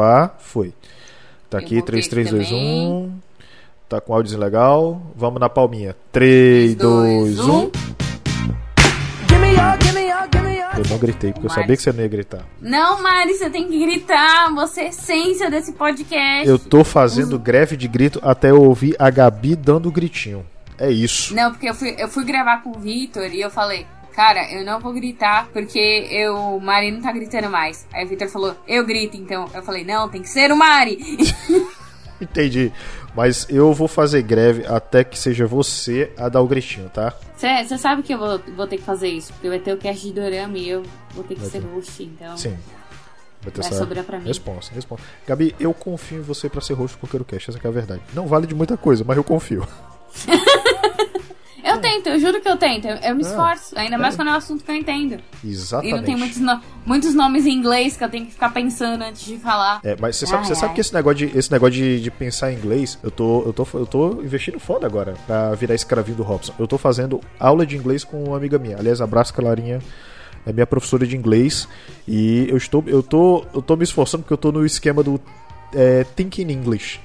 gravar, foi. Tá Eu aqui, vou 3, ver 3, 2, também. 1. Tá com áudio legal. Vamos na palminha. 3, 2, 1. um. Eu não gritei, porque eu Mari. sabia que você não ia gritar. Não, Mari, você tem que gritar. Você é essência desse podcast. Eu tô fazendo greve de grito até eu ouvir a Gabi dando gritinho. É isso. Não, porque eu fui, eu fui gravar com o Vitor e eu falei, cara, eu não vou gritar porque eu, o Mari não tá gritando mais. Aí o Vitor falou, eu grito então. Eu falei, não, tem que ser o Mari. Entendi. Mas eu vou fazer greve até que seja você a dar o gritinho, tá? Você sabe que eu vou, vou ter que fazer isso, porque vai ter o cast de Dorama e eu vou ter que Vai ser ter. host, então. Sim. Vai ter Vai essa sobrar pra mim. Resposta, resposta. Gabi, eu confio em você pra ser host do Coqueiro Cast, essa que é a verdade. Não vale de muita coisa, mas eu confio. Eu tento, eu juro que eu tento. Eu, eu me É. esforço, ainda mais É. quando é um assunto que eu entendo. E Exatamente. não tem muitos, no- muitos nomes em inglês que eu tenho que ficar pensando antes de falar. É, mas você sabe, Ai, você sabe ai. que esse negócio, de, esse negócio de, de pensar em inglês, eu tô, eu, tô, eu tô investindo foda agora pra virar escravinho do Robson. Eu tô fazendo aula de inglês com uma amiga minha. Aliás, abraço, Clarinha. É minha professora de inglês. E eu estou, eu tô, eu tô me esforçando porque eu tô no esquema do é, Thinking English.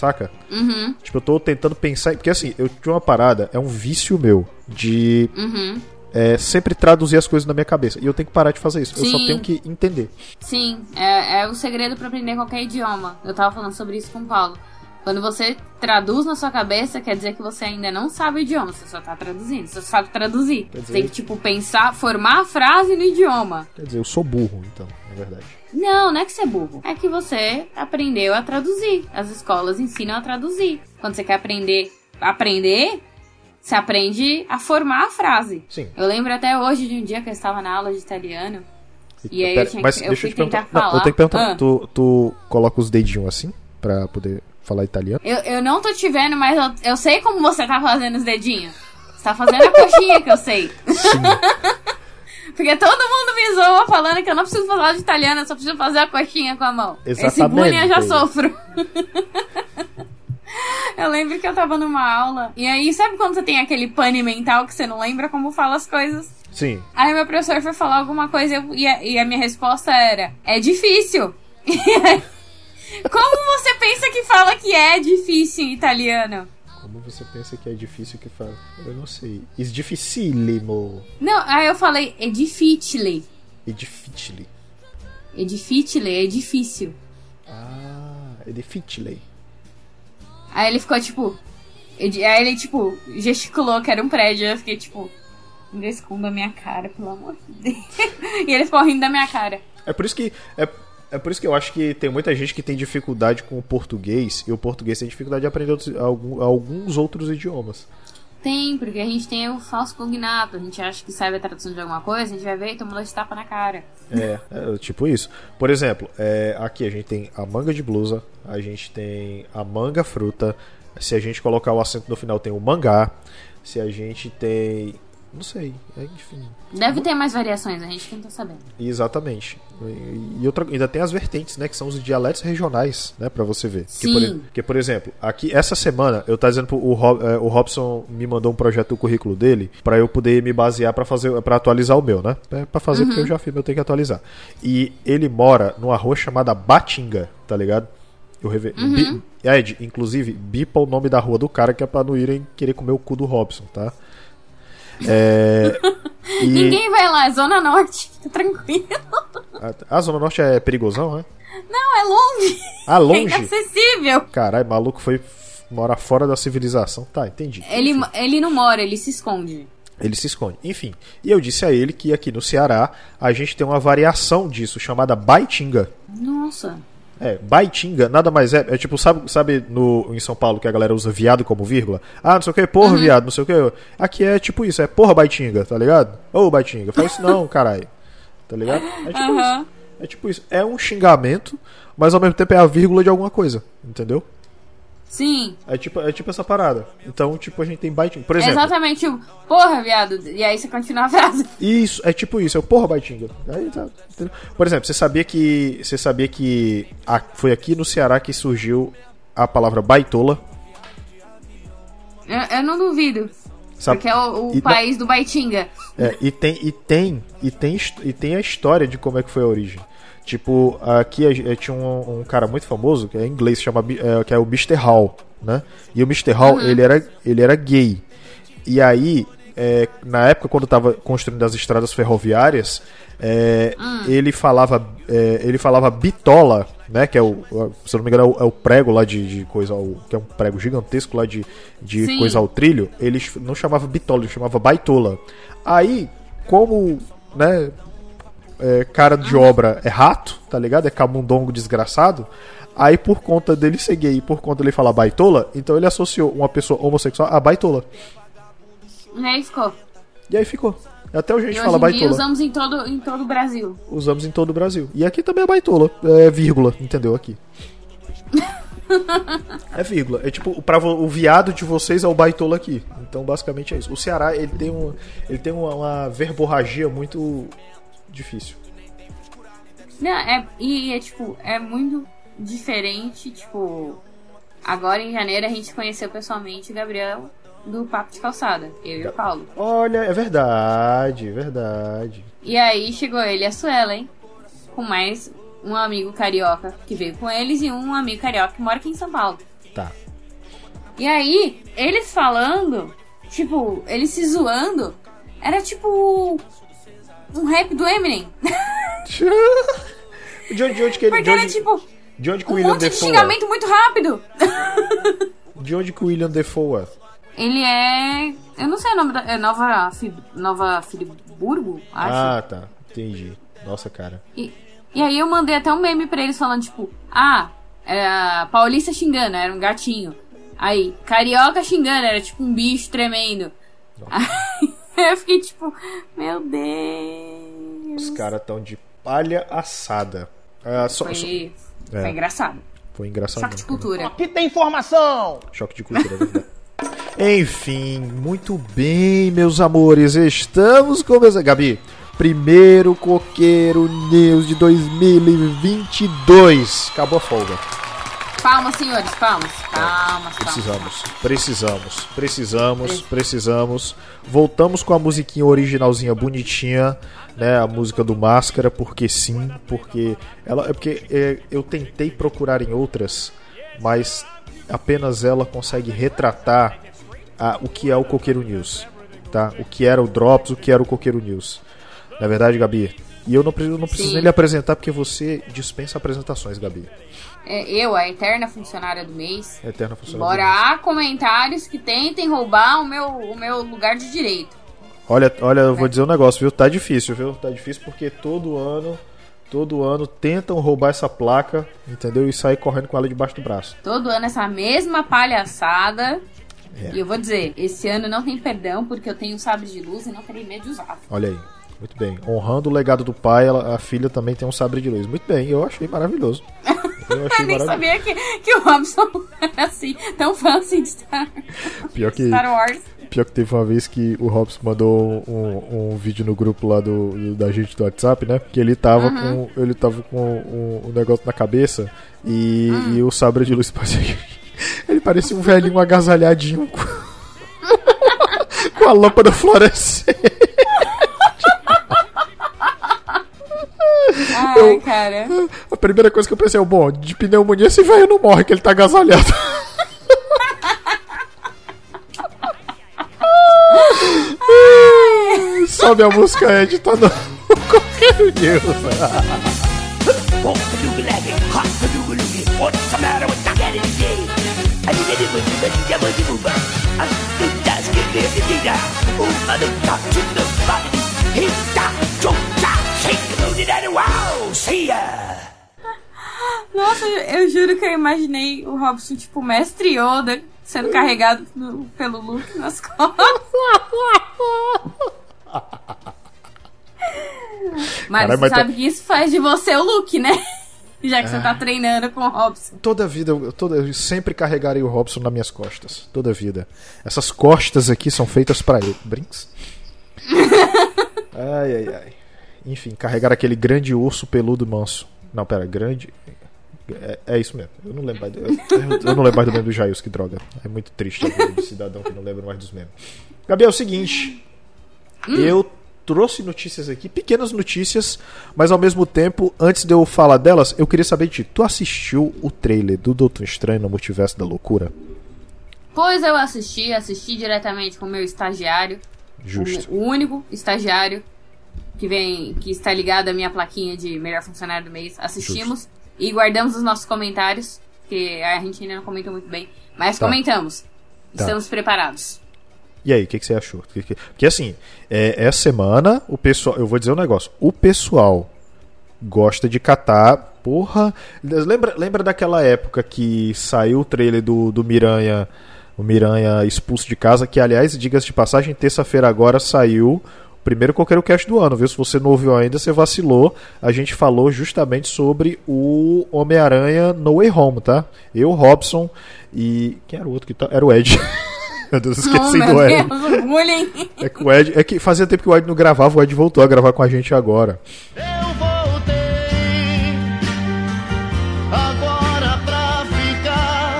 Saca? Uhum, Tipo, eu tô tentando pensar. Porque assim, eu tinha uma parada, é um vício meu de uhum. é, sempre traduzir as coisas na minha cabeça. E eu tenho que parar de fazer isso. Eu só Sim. tenho que entender. Sim, é, é o segredo pra aprender qualquer idioma. Eu tava falando sobre isso com o Paulo. Quando você traduz na sua cabeça, quer dizer que você ainda não sabe o idioma, você só tá traduzindo, você só sabe traduzir. Quer Você dizer- tem que, tipo, pensar, formar a frase no idioma. Quer dizer, eu sou burro, então, na verdade. Não, não é que você é burro. É que você aprendeu a traduzir. As escolas ensinam a traduzir. Quando você quer aprender aprender, você aprende a formar a frase. Sim. Eu lembro até hoje de um dia que eu estava na aula de italiano. E aí eu tinha que- mas eu deixa eu te perguntar. Não, eu tenho que perguntar. Ah. Tu, tu coloca os dedinhos assim pra poder falar italiano? Eu, eu não tô te vendo, mas eu, eu sei como você tá fazendo os dedinhos. Você tá fazendo a coxinha que eu sei. Sim. Porque todo mundo me zoa falando que eu não preciso falar de italiano, eu só preciso fazer a coxinha com a mão. Esse Exatamente. bullying eu já sofro. eu lembro que eu tava numa aula, e aí sabe quando você tem aquele pane mental que você não lembra como fala as coisas? Sim. Aí meu professor foi falar alguma coisa e, a, e a minha resposta era: é difícil. Como você pensa que fala que é difícil em italiano? Como você pensa que é difícil que fala? Eu não sei. É dificílimo. Não, aí eu falei: é difficile. É difficile. É difficile, é difícil. Ah, é difficile. Aí ele ficou tipo. Aí ele, tipo, gesticulou que era um prédio. Eu fiquei tipo. Não esconda a minha cara, pelo amor de Deus. e ele ficou rindo da minha cara. É por isso que. É, é por isso que eu acho que tem muita gente que tem dificuldade com o português e o português tem dificuldade de aprender outros- alguns outros idiomas. Tem, porque a gente tem o falso cognato. A gente acha que sabe a tradução de alguma coisa, a gente vai ver e toma dois tapas na cara. É, é, tipo isso. Por exemplo, é, aqui a gente tem a manga de blusa, a gente tem a manga fruta. Se a gente colocar o acento no final, tem o mangá. Se a gente tem. Não sei, é, enfim. Deve ter mais variações, a gente que não tá sabendo. Exatamente. E, e outra, ainda tem as vertentes, né? Que são os dialetos regionais, né? Pra você ver. Que, Sim. por, que, por exemplo, aqui, essa semana, eu tá dizendo pro o, Rob, é, o Robson me mandou um projeto do currículo dele pra eu poder me basear pra fazer para atualizar o meu, né? É, pra fazer porque eu já fiz, eu tenho que atualizar. E ele mora numa rua chamada Batinga, tá ligado? Eu reve... Bi- Ed, inclusive, bipa o nome da rua do cara que é pra não irem querer comer o cu do Robson, tá? É. e- Ninguém vai lá, é Zona Norte, fica tranquilo. A, a Zona Norte é perigosão, né? Não, é longe. Ah, É longe? inacessível. Caralho, maluco foi f- mora fora da civilização. Tá, entendi. Ele, ele não mora, ele se esconde. Ele se esconde. Enfim, e eu disse a ele que aqui no Ceará a gente tem uma variação disso chamada Baitinga. Nossa. É, Baitinga nada mais é. É tipo, sabe, sabe no, em São Paulo que a galera usa viado como vírgula? Ah, não sei o que, porra, viado, não sei o que. Aqui é tipo isso, é porra Baitinga, tá ligado? Ô Baitinga, faz isso não, caralho. Tá ligado? É tipo Aham. isso. É tipo isso. É um xingamento, mas ao mesmo tempo é a vírgula de alguma coisa, entendeu? Sim. É tipo, é tipo essa parada. Então, tipo, a gente tem Baitinga. Por exemplo, Exatamente o porra, viado. E aí você continua a frase. Isso, é tipo isso, é o porra Baitinga. Aí tá? Por exemplo, você sabia que. Você sabia que a- foi aqui no Ceará que surgiu a palavra baitola? Eu, eu não duvido. Sabe? Porque é o, o E- país do Baitinga. É, e tem e tem e tem e tem a história de como é que foi a origem. Tipo, aqui tinha um, um cara muito famoso que é inglês chama eh, que é o Mr. Hall, né? E o Mr. Hall ele era ele era gay. E aí eh, na época quando tava construindo as estradas ferroviárias eh, ele falava eh, ele falava bitola, né? Que é o se não me engano é o, é o prego lá de, de coisa o- que é um prego gigantesco lá de, de Sim. coisa ao trilho. Eles não chamava bitola, ele chamava baitola. Aí como né é, cara de obra é rato, tá ligado? É camundongo desgraçado. Aí, por conta dele ser gay e por conta dele falar baitola, então ele associou uma pessoa homossexual a baitola. E aí ficou. E aí ficou. Até hoje a E gente hoje fala em dia baitola. usamos em todo, em todo o Brasil. Usamos em todo o Brasil. E aqui também é baitola. É vírgula, entendeu? Aqui. É vírgula. É tipo, pra, o viado de vocês é o baitola aqui. Então, basicamente é isso. O Ceará, ele tem, um, ele tem uma, uma verborragia muito difícil. Não, é, e é tipo, é muito diferente, tipo. Agora em janeiro a gente conheceu pessoalmente o Gabriel do Papo de Calçada, eu e o Paulo. Olha, é verdade, é verdade. E aí chegou ele e a Suela, hein? Com mais um amigo carioca que veio com eles e um amigo carioca que mora aqui em São Paulo. Tá. E aí, eles falando, tipo, eles se zoando, era tipo um rap do Eminem. De onde, de onde que ele. Porque De era onde, tipo de onde que o um William monte de Defoe xingamento muito rápido. é? De onde que o William Defoe é? Ele é. Eu não sei o nome da. É Nova, Nova Friburgo, acho. Ah, tá. Entendi. Nossa, cara. E, e aí eu mandei até um meme pra eles falando, tipo, ah, era paulista xingando, era um gatinho. Aí, carioca xingando, era tipo um bicho tremendo. Aí eu fiquei tipo, meu Deus. Os caras tão de palha assada. Ah, só, Foi, só- foi É. engraçado. Foi engraçado. Choque de cultura. Aqui tem informação! Choque de cultura, é verdade. Enfim, muito bem, meus amores. Estamos começando. Gabi, primeiro Coqueiro News de 2022. Acabou a folga. Palmas, senhores, palmas. Palmas, palmas. Precisamos, precisamos, precisamos, precisamos. Voltamos com a musiquinha originalzinha bonitinha, né? A música do Máscara, porque sim, porque ela é porque é, eu tentei procurar em outras, mas apenas ela consegue retratar a- o que é o Coqueiro News, tá? O que era o Drops, o que era o Coqueiro News. Na verdade, Gabi. E eu não preciso, não preciso Sim. nem lhe apresentar porque você dispensa apresentações, Gabi. É, eu, a eterna funcionária do mês. Eterna funcionária. Embora há comentários que tentem roubar o meu, o meu lugar de direito. Olha, olha, eu vou dizer um negócio, viu? Tá difícil, viu? Tá difícil porque todo ano, todo ano tentam roubar essa placa, entendeu? E sair correndo com ela debaixo do braço. Todo ano essa mesma palhaçada. É. E eu vou dizer, esse ano não tem perdão porque eu tenho um sabre de luz e não terei medo de usar. Olha aí. Muito bem. Honrando o legado do pai, ela- a filha também tem um sabre de luz. Muito bem, eu achei maravilhoso. Eu achei nem maravilhoso. sabia que, que o Robson era assim, tão fã assim de Star, Pior que, Star Wars. pior que teve uma vez que o Robson mandou um, um vídeo no grupo lá do, do- da gente do WhatsApp, né? Que ele tava Uhum. com. Ele tava com um, um negócio na cabeça e, Hum. e o sabre de luz parecia. Ele parecia um velhinho agasalhadinho com, com a lâmpada fluorescente. Ai, cara. A primeira coisa que eu pensei é, bom, de pneumonia esse velho não morre, que ele tá agasalhado. Sobe a música Ed, tá no the the. What's the matter with the in the? I it with the devil the. I the data. Oh, mother got to the body. That, jump that, shake the daddy. Wow, see Nossa, eu, eu juro que eu imaginei o Robson, tipo, mestre Yoda, sendo carregado no- pelo Luke nas costas. Mas Caralho, você mas tá- sabe que isso faz de você o Luke, né? Já que você tá treinando com o Robson. Toda vida, eu- toda, eu sempre carregarei o Robson nas minhas costas. Toda vida. Essas costas aqui são feitas pra ele. Brinks? Ai, ai, ai. Enfim, carregar aquele grande urso peludo manso. Não, pera, grande. É, é isso mesmo. Eu não lembro mais do, eu, eu não lembro mais do meme do Jails, que droga. É muito triste a vida de cidadão que não lembra mais dos memes. Gabi, é o seguinte. Eu trouxe notícias aqui, pequenas notícias, mas ao mesmo tempo, antes de eu falar delas, eu queria saber de ti. Tu assistiu o trailer do Doutor Estranho no Multiverso da Loucura? Pois eu assisti, assisti diretamente com o meu estagiário. Justo. O único estagiário que vem, que está ligado à minha plaquinha de melhor funcionário do mês. Assistimos e guardamos os nossos comentários, que a gente ainda não comentou muito bem, mas Tá. comentamos. Tá. Estamos preparados. E aí, o que, que você achou? Que- que- Porque assim, é, essa semana, o pessoal. Eu vou dizer um negócio. O pessoal gosta de catar. Porra. Lembra, lembra daquela época que saiu o trailer do, do Miranha. O Miranha expulso de casa, que aliás, diga-se de passagem, terça-feira agora saiu primeiro Coqueiro Cast do ano, viu? Se você não ouviu ainda, você vacilou. A gente falou justamente sobre o Homem-Aranha No Way Home, tá? Eu, Robson e. Quem era o outro que tá? Era o Ed. Meu Deus, esqueci oh, meu do Ed. Deus. É que o Ed. É que fazia tempo que o Ed não gravava, o Ed voltou a gravar com a gente agora. Eu voltei agora pra ficar.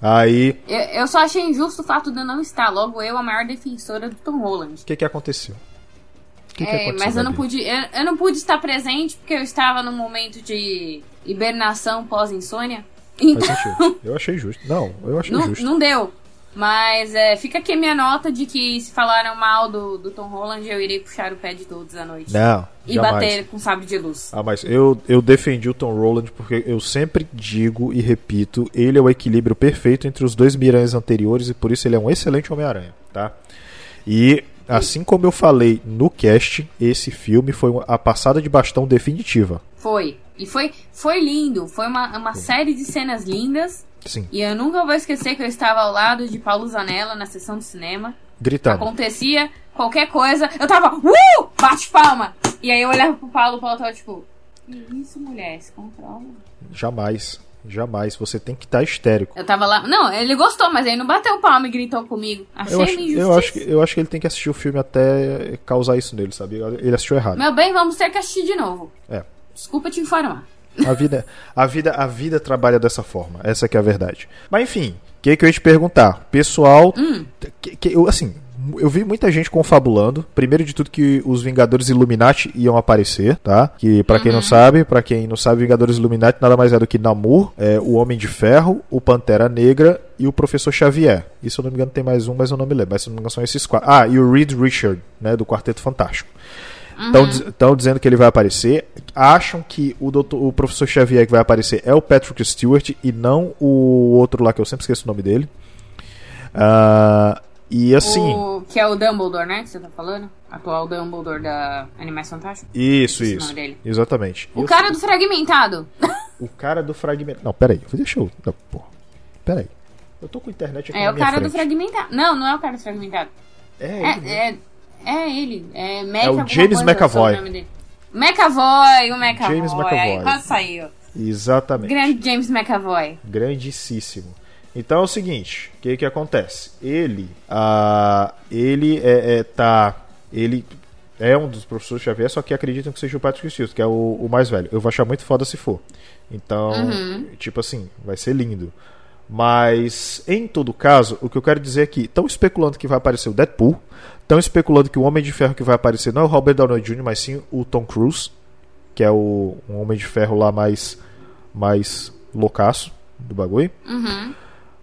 Aí, Eu, eu só achei injusto o fato de eu não estar. Logo, eu, a maior defensora do Tom Holland. o que que aconteceu? Que que É, aconteceu, mas eu não pude. Eu, eu não pude estar presente porque eu estava num momento de hibernação pós-insônia. Então. Eu achei justo. Não, eu achei não, justo. não deu. Mas é, fica aqui a minha nota de que se falaram mal do, do Tom Holland, eu irei puxar o pé de todos à noite. Não, e jamais. bater com sabre de luz. Ah, mas eu, eu defendi o Tom Roland porque eu sempre digo e repito, ele é o equilíbrio perfeito entre os dois Miranhas anteriores e por isso ele é um excelente Homem-Aranha, tá? E assim como eu falei no cast, esse filme foi a passada de bastão definitiva. Foi. E foi, foi lindo. Foi uma, uma série de cenas lindas. Sim, E eu nunca vou esquecer que eu estava ao lado de Paulo Zanella na sessão de cinema. gritando. Acontecia qualquer coisa, eu tava, uh! Bate palma! E aí eu olhava pro Paulo, o Paulo tava tipo, que isso, mulher, se controla. Jamais, jamais. Você tem que estar histérico. Eu tava lá, não, ele gostou, mas aí não bateu palma e gritou comigo. Achei Eu acho, eu, acho que, eu acho que ele tem que assistir o filme até causar isso nele, sabe? Ele assistiu errado. Meu bem, vamos ter que assistir de novo. É. Desculpa te informar. A vida, a vida, a vida trabalha dessa forma. Essa que é a verdade. Mas enfim, o que, que eu ia te perguntar? Pessoal, que, que eu, assim, eu vi muita gente confabulando. Primeiro de tudo que os Vingadores Illuminati iam aparecer, tá? Que pra quem não sabe, pra quem não sabe, Vingadores Illuminati nada mais é do que Namor, é, o Homem de Ferro, o Pantera Negra e o Professor Xavier. E se eu não me engano tem mais um, mas eu não me lembro. Mas se eu não me engano são esses quatro. Ah, e o Reed Richard, né, do Quarteto Fantástico. Estão dizendo que ele vai aparecer. Acham que o, doutor, o professor Xavier que vai aparecer é o Patrick Stewart e não o outro lá que eu sempre esqueço o nome dele. Ah, e assim. O, que é o Dumbledore, né? Que você tá falando? Atual Dumbledore da Animais Fantásticos. Isso, Esse isso. Exatamente. O Eu- cara do fragmentado. o cara do fragmento. Não, peraí. Deixa eu. Não, porra. Peraí. Eu tô com a internet aqui É o cara do frente. fragmentado. Não, não é o cara do fragmentado. É, ele mesmo. É, é, é ele. É, Mac, É o James McAvoy. o. McAvoy, o McAvoy. James McAvoy. Aí, quase saiu. Exatamente. Grande James McAvoy. grandíssimo. Então é o seguinte, o que que acontece? Ele, ah, ele é, é, tá, ele é um dos professores Xavier, só que acreditam que seja o Patrick Stewart, que é o, o mais velho. Eu vou achar muito foda se for. Então, tipo assim, vai ser lindo. Mas, em todo caso, o que eu quero dizer aqui, estão especulando que vai aparecer o Deadpool, estão especulando que o Homem de Ferro que vai aparecer não é o Robert Downey Jr., mas sim o Tom Cruise, que é o um Homem de Ferro lá mais, mais loucaço do bagulho.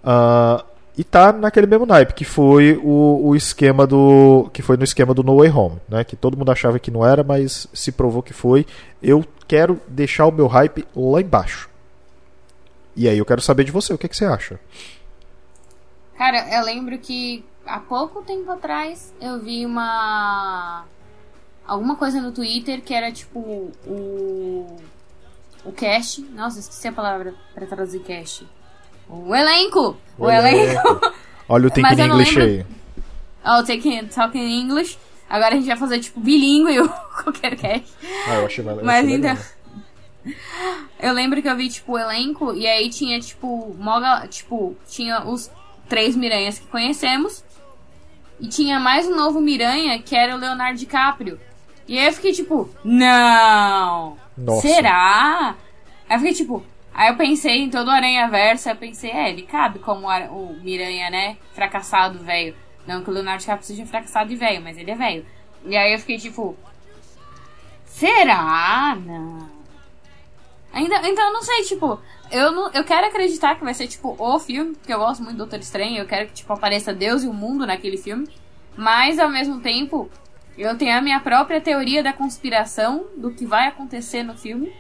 Ah, e tá naquele mesmo naipe, que foi o, o esquema do. que foi no esquema do No Way Home, né? Que todo mundo achava que não era, mas se provou que foi. Eu quero deixar o meu hype lá embaixo. E aí eu quero saber de você, o que, que você acha? Cara, eu lembro que há pouco tempo atrás eu vi uma. alguma coisa no Twitter que era tipo o. o cast. Nossa, esqueci a palavra pra traduzir cast. O elenco! O, elenco! Olha o Thinking English lembro- aí. oh, taking, talking English. Agora a gente vai fazer tipo bilíngue o qualquer cast. Ah, eu achei, eu Mas achei então. legal. Eu lembro que eu vi, tipo, o elenco, e aí tinha, tipo, moga, tipo, tinha os três Miranhas que conhecemos. E tinha mais um novo Miranha, que era o Leonardo DiCaprio. E aí eu fiquei, tipo, não! Nossa. Será? Aí eu fiquei, tipo, aí eu pensei em todo o Aranha Verso, eu pensei, é, ele cabe como o Miranha, né? Fracassado, velho. Não que o Leonardo DiCaprio seja fracassado de velho, mas ele é velho. E aí eu fiquei tipo. Será? Não. Ainda, então eu não sei, tipo, eu, não, eu quero acreditar que vai ser, tipo, o filme, porque eu gosto muito do Doutor Estranho, eu quero que, tipo, apareça Deus e o mundo naquele filme. Mas, ao mesmo tempo, eu tenho a minha própria teoria da conspiração do que vai acontecer no filme.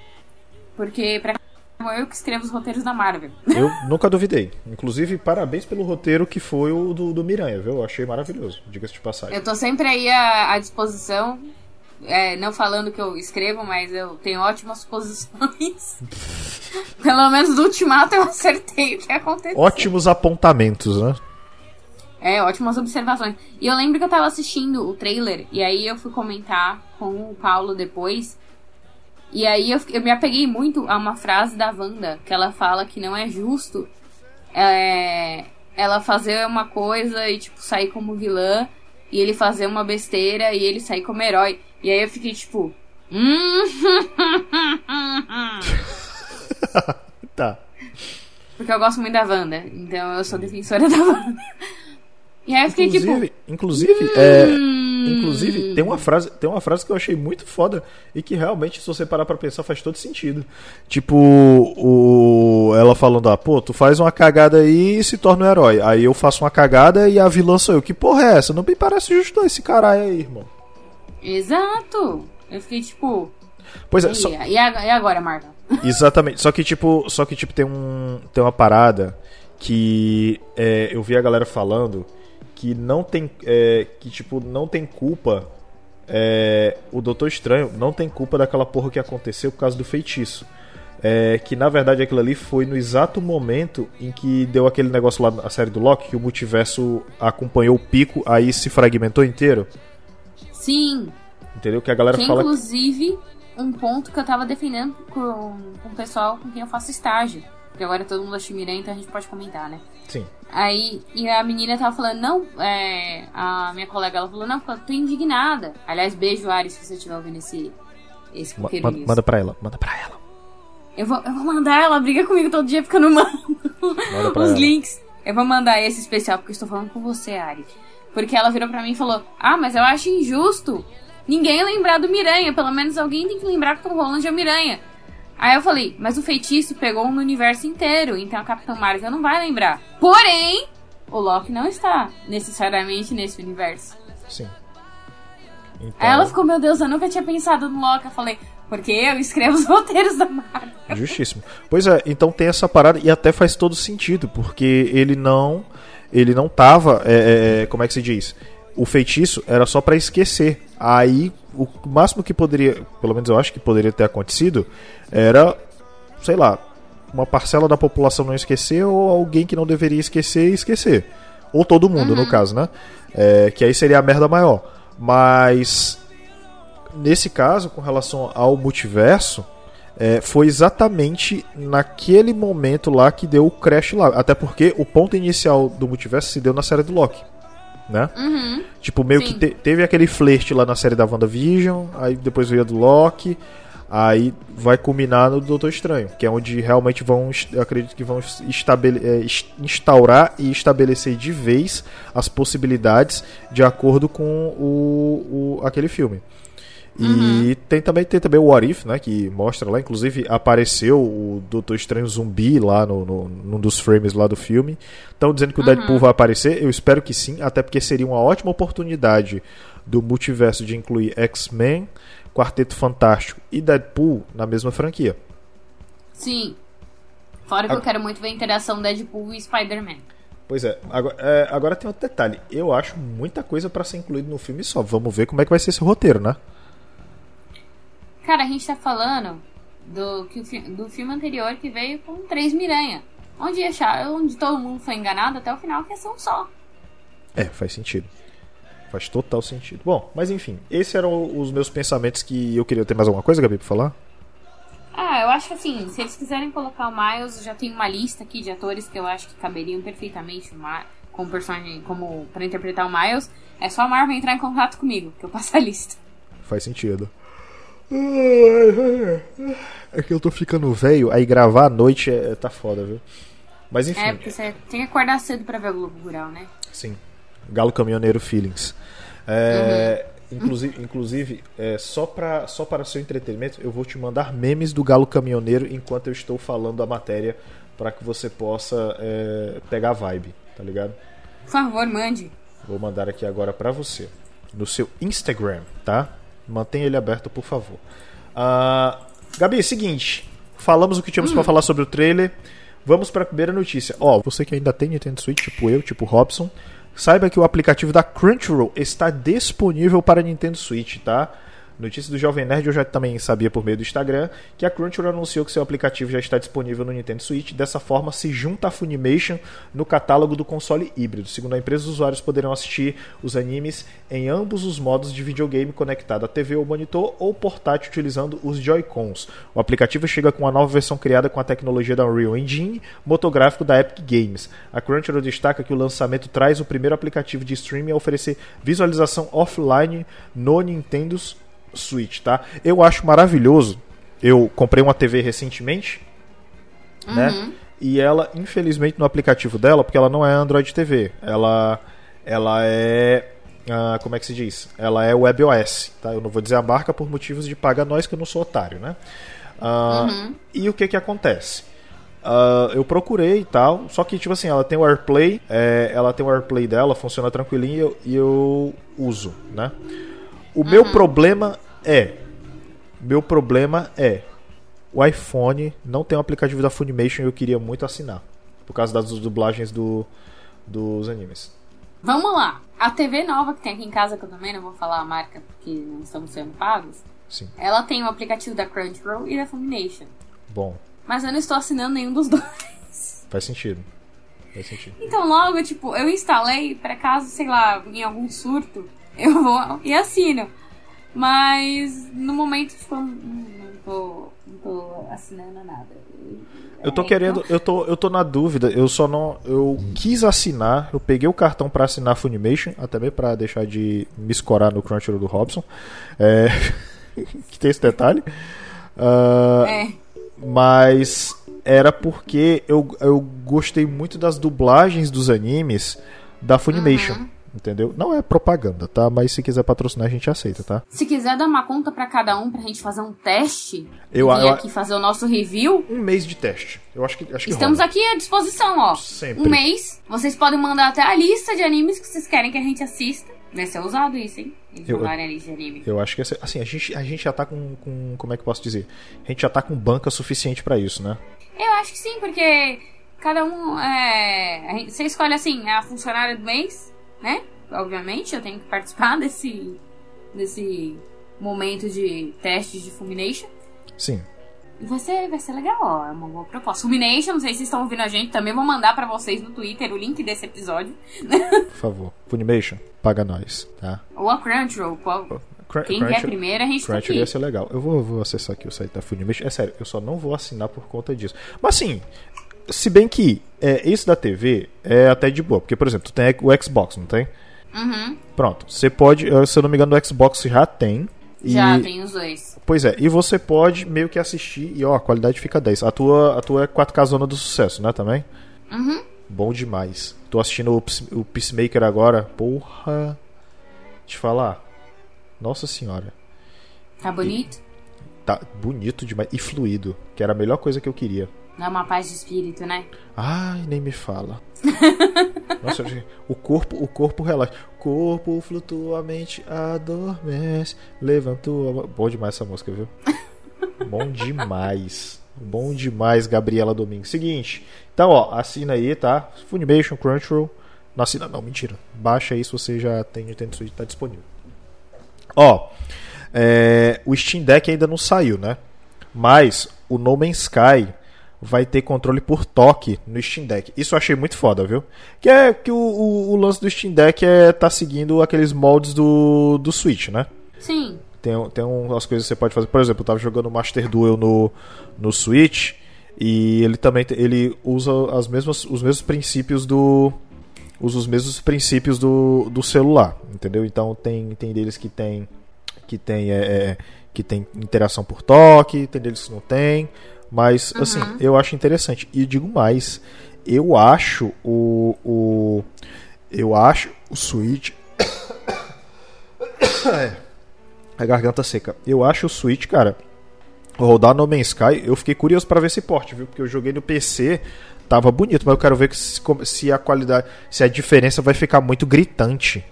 Porque, pra eu que escrevo os roteiros da Marvel. Eu nunca duvidei. Inclusive, parabéns pelo roteiro que foi o do, do Miranha, viu? Eu achei maravilhoso, diga-se de passagem. Eu tô sempre aí à, à disposição. É, não falando que eu escrevo, mas eu tenho ótimas posições. Pelo menos do ultimato eu acertei o que aconteceu. Ótimos apontamentos, né? É, ótimas observações. E eu lembro que eu tava assistindo o trailer, e aí eu fui comentar com o Paulo depois. E aí eu, eu me apeguei muito a uma frase da Wanda, que ela fala que não é justo é, ela fazer uma coisa e, tipo, sair como vilã, e ele fazer uma besteira e ele sair como herói. E aí eu fiquei tipo. Hum. tá. Porque eu gosto muito da Wanda, então eu sou defensora da Wanda. E aí eu fiquei inclusive, tipo. Inclusive, é, inclusive tem, uma frase, tem uma frase que eu achei muito foda e que realmente, se você parar pra pensar, faz todo sentido. Tipo, o, ela falando, ah, pô, tu faz uma cagada aí e se torna um herói. Aí eu faço uma cagada e a vilã sou eu. Que porra é essa? Não me parece justo esse caralho aí, irmão. Exato! Eu fiquei tipo. Pois é, e, só... e agora, Marvel? Exatamente. Só que, tipo, só que, tipo tem, um, tem uma parada que é, eu vi a galera falando que não tem é, que tipo não tem culpa é, o Doutor Estranho não tem culpa daquela porra que aconteceu por causa do feitiço. É, que na verdade aquilo ali foi no exato momento em que deu aquele negócio lá na série do Loki que o multiverso acompanhou o pico aí se fragmentou inteiro. Sim. Entendeu? Que a galera que, fala inclusive um ponto que eu tava defendendo com, com o pessoal com quem eu faço estágio. Porque agora todo mundo é Miranha, então a gente pode comentar, né? Sim. Aí, e a menina tava falando, não, é, a minha colega, ela falou, não, eu tô indignada. Aliás, beijo, Ari, se você estiver ouvindo esse, esse Ma manda, manda pra ela, manda pra ela. Eu vou, eu vou mandar ela, briga comigo todo dia porque eu não mando os ela. links. Eu vou mandar esse especial porque eu estou falando com você, Ari. Porque ela virou pra mim e falou, ah, mas eu acho injusto ninguém lembrar do Miranha. Pelo menos alguém tem que lembrar que o Tom Holland é o Miranha. Aí eu falei, mas o feitiço pegou no universo inteiro, então a Capitã Marvel não vai lembrar. Porém, o Loki não está necessariamente nesse universo. Sim. Então... Aí ela ficou, meu Deus, eu nunca tinha pensado no Loki. Eu falei, porque eu escrevo os roteiros da Marvel. Justíssimo. Pois é, então tem essa parada e até faz todo sentido, porque ele não. Ele não tava. É, é, como é que se diz? O feitiço era só para esquecer. Aí o máximo que poderia, pelo menos eu acho que poderia ter acontecido, era, sei lá, uma parcela da população não esquecer ou alguém que não deveria esquecer esquecer. Ou todo mundo, uhum. no caso, né? É, que aí seria a merda maior. Mas nesse caso, com relação ao multiverso, é, foi exatamente naquele momento lá que deu o crash lá. Até porque o ponto inicial do multiverso se deu na série do Loki né? Uhum. Tipo, meio Sim. que te, teve aquele flerte lá na série da WandaVision, aí depois veio a do Loki, aí vai culminar no Doutor Estranho, que é onde realmente vão, acredito que vão é, instaurar e estabelecer de vez as possibilidades de acordo com o, o aquele filme. E uhum. tem também tem também o What If, né, que mostra lá, inclusive apareceu o Doutor Estranho zumbi lá no, no num dos frames lá do filme. Estão dizendo que o uhum. Deadpool vai aparecer, eu espero que sim, até porque seria uma ótima oportunidade do multiverso de incluir X-Men, Quarteto Fantástico e Deadpool na mesma franquia. Sim. Fora que a... eu quero muito ver a interação Deadpool e Spider-Man. Pois é agora, é, agora tem outro detalhe. Eu acho muita coisa para ser incluído no filme só. Vamos ver como é que vai ser esse roteiro, né? Cara, a gente tá falando do, que do filme anterior que veio com três Miranha. Onde, achar, onde todo mundo foi enganado até o final, que é só um só. É, faz sentido. Faz total sentido. Bom, mas enfim, esses eram os meus pensamentos que eu queria ter mais alguma coisa, Gabi, pra falar? Ah, eu acho que assim, se eles quiserem colocar o Miles, já tem uma lista aqui de atores que eu acho que caberiam perfeitamente como personagem, como para interpretar o Miles. É só a Marvel entrar em contato comigo, que eu passo a lista. Faz sentido. É que eu tô ficando velho, aí gravar à noite é, tá foda, viu? Mas enfim. É, porque você tem que acordar cedo pra ver o Globo Rural, né? Sim. Galo Caminhoneiro Feelings. É, Inclusive, inclusive é, só, pra, só para seu entretenimento, eu vou te mandar memes do Galo Caminhoneiro enquanto eu estou falando a matéria para que você possa é, pegar a vibe, tá ligado? Por favor, mande. Vou mandar aqui agora pra você. No seu Instagram, tá? Mantenha ele aberto, por favor. Ah, Gabi, seguinte. Falamos o que tínhamos pra falar sobre o trailer. Vamos pra primeira notícia. Ó, você que ainda tem Nintendo Switch, tipo eu, tipo Robson, saiba que o aplicativo da Crunchyroll está disponível para Nintendo Switch, tá? Notícia do Jovem Nerd eu já também sabia por meio do Instagram que a Crunchyroll anunciou que seu aplicativo já está disponível no Nintendo Switch. Dessa forma, se junta a Funimation no catálogo do console híbrido. Segundo a empresa, os usuários poderão assistir os animes em ambos os modos de videogame conectado à TV ou monitor ou portátil utilizando os Joy-Cons. O aplicativo chega com uma nova versão criada com a tecnologia da Unreal Engine, motográfico da Epic Games. A Crunchyroll destaca que o lançamento traz o primeiro aplicativo de streaming a oferecer visualização offline no Nintendo Switch, tá? Eu acho maravilhoso. Eu comprei uma TV recentemente, né? E ela, infelizmente, no aplicativo dela, porque ela não é Android TV, ela, ela é, ah, como é que se diz? Ela é WebOS, tá? Eu não vou dizer a marca por motivos de paga nós que eu não sou otário, né? Ah, E o que que acontece? Ah, eu procurei e tal, só que tipo assim, ela tem o AirPlay, é, ela tem o AirPlay dela, funciona tranquilinho e eu, e eu uso, né? O meu problema é, meu problema é, o iPhone não tem um aplicativo da Funimation e eu queria muito assinar, por causa das dublagens do, dos animes. Vamos lá. A TV nova que tem aqui em casa, que eu também não vou falar a marca porque não estamos sendo pagos, Sim, ela tem o aplicativo da Crunchyroll e da Funimation. bom, Mas eu não estou assinando nenhum dos dois. faz sentido. Faz sentido. Então logo, tipo, eu instalei pra caso, sei lá, em algum surto, eu vou e assino. Mas no momento, não, tô, não tô assinando nada. Eu tô É, querendo, eu tô, eu tô na dúvida, eu só não, eu quis assinar, eu peguei o cartão pra assinar a Funimation, até mesmo pra deixar de me escorar no Crunchyroll do Robson, é, que tem esse detalhe. Ah, É. mas era porque eu, eu gostei muito das dublagens dos animes da Funimation, Uhum. Entendeu? Não é propaganda, tá? Mas se quiser patrocinar a gente aceita, tá? Se quiser dar uma conta pra cada um pra gente fazer um teste Eu- e eu- aqui fazer o nosso review, Um mês de teste. Eu acho que acho que estamos rola. aqui à disposição, ó. Sempre. Um mês. Vocês podem mandar até a lista de animes que vocês querem que a gente assista. Vai ser usado isso, hein? Eles Eu- mandarem a lista de anime. Eu acho que assim, a gente, a gente já tá com, com. Como é que eu posso dizer? A gente já tá com banca suficiente pra isso, né? Eu acho que sim, porque cada um é. Você escolhe assim, a funcionária do mês, né? Obviamente, eu tenho que participar desse. desse momento de testes de Fulmination. Sim. E vai ser, vai ser legal, ó. É uma boa proposta. Fulmination, não sei se vocês estão ouvindo a gente, também vou mandar pra vocês no Twitter o link desse episódio. Por favor. Funimation, paga nós, tá? Ou a Crunchyroll. qual- Quem Crunchy- quer primeiro, a gente tá Crunchyroll ia aqui. ser legal. Eu vou, vou acessar aqui o site da Funimation. É sério, eu só não vou assinar por conta disso. Mas assim, se bem que é, esse da TV é até de boa. Porque, por exemplo, tu tem o Xbox, não tem? Uhum. Pronto. Você pode, se eu não me engano, o Xbox já tem. Já e, tem os dois. Pois é, e você pode meio que assistir e ó, a qualidade fica 10. A tua, a tua é 4K zona do sucesso, né, também? Uhum. Bom demais. Tô assistindo o, o Peacemaker agora. Porra. Te falar. Nossa senhora. Tá bonito? Tá bonito demais. E fluido. Que era a melhor coisa que eu queria. Dá uma paz de espírito, né? Ai, nem me fala. Nossa, o corpo, o corpo relaxa. Corpo flutuamente adormece. Levantou. a mão. Bom demais essa música, viu? Bom demais. Bom demais, Gabriela Domingues. Seguinte. Então, ó, assina aí, tá? Funimation, Crunchyroll. Não assina, não, mentira. Baixa aí se você já tem Nintendo Switch, tá disponível. Ó, é, o Steam Deck ainda não saiu, né? Mas o No Man's Sky vai ter controle por toque no Steam Deck. Isso eu achei muito foda, viu? Que é que o, o, o lance do Steam Deck é tá seguindo aqueles moldes do, do Switch, né? Sim. Tem, tem umas coisas que você pode fazer. Por exemplo, eu tava jogando Master Duel no, no Switch e ele também ele usa as mesmas, os mesmos princípios do usa os mesmos princípios do, do celular, entendeu? Então tem, tem deles que tem que tem é, é, que tem interação por toque, tem deles que não tem, mas assim eu acho interessante e digo mais, eu acho o, o Eu acho o Switch. É. A garganta seca. Eu acho o Switch, cara. Rodar No Man's Sky, eu fiquei curioso pra ver esse porte, viu? Porque eu joguei no PC, tava bonito, mas eu quero ver se, a qualidade, se a diferença vai ficar muito gritante.